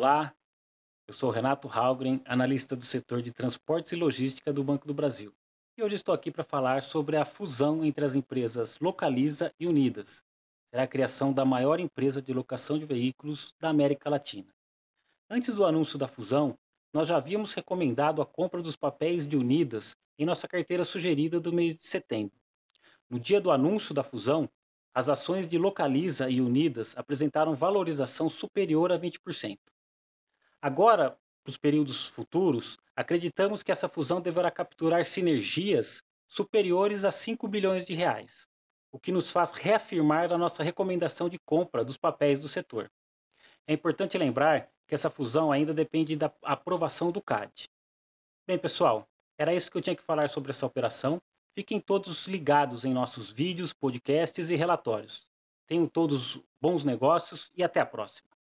Olá, eu sou Renato Halgren, analista do setor de transportes e logística do Banco do Brasil. E hoje estou aqui para falar sobre a fusão entre as empresas Localiza e Unidas. Será a criação da maior empresa de locação de veículos da América Latina. Antes do anúncio da fusão, nós já havíamos recomendado a compra dos papéis de Unidas em nossa carteira sugerida do mês de setembro. No dia do anúncio da fusão, as ações de Localiza e Unidas apresentaram valorização superior a 20%. Agora, para os períodos futuros, acreditamos que essa fusão deverá capturar sinergias superiores a 5 bilhões de reais, o que nos faz reafirmar a nossa recomendação de compra dos papéis do setor. É importante lembrar que essa fusão ainda depende da aprovação do CAD. Bem, pessoal, era isso que eu tinha que falar sobre essa operação. Fiquem todos ligados em nossos vídeos, podcasts e relatórios. Tenham todos bons negócios e até a próxima.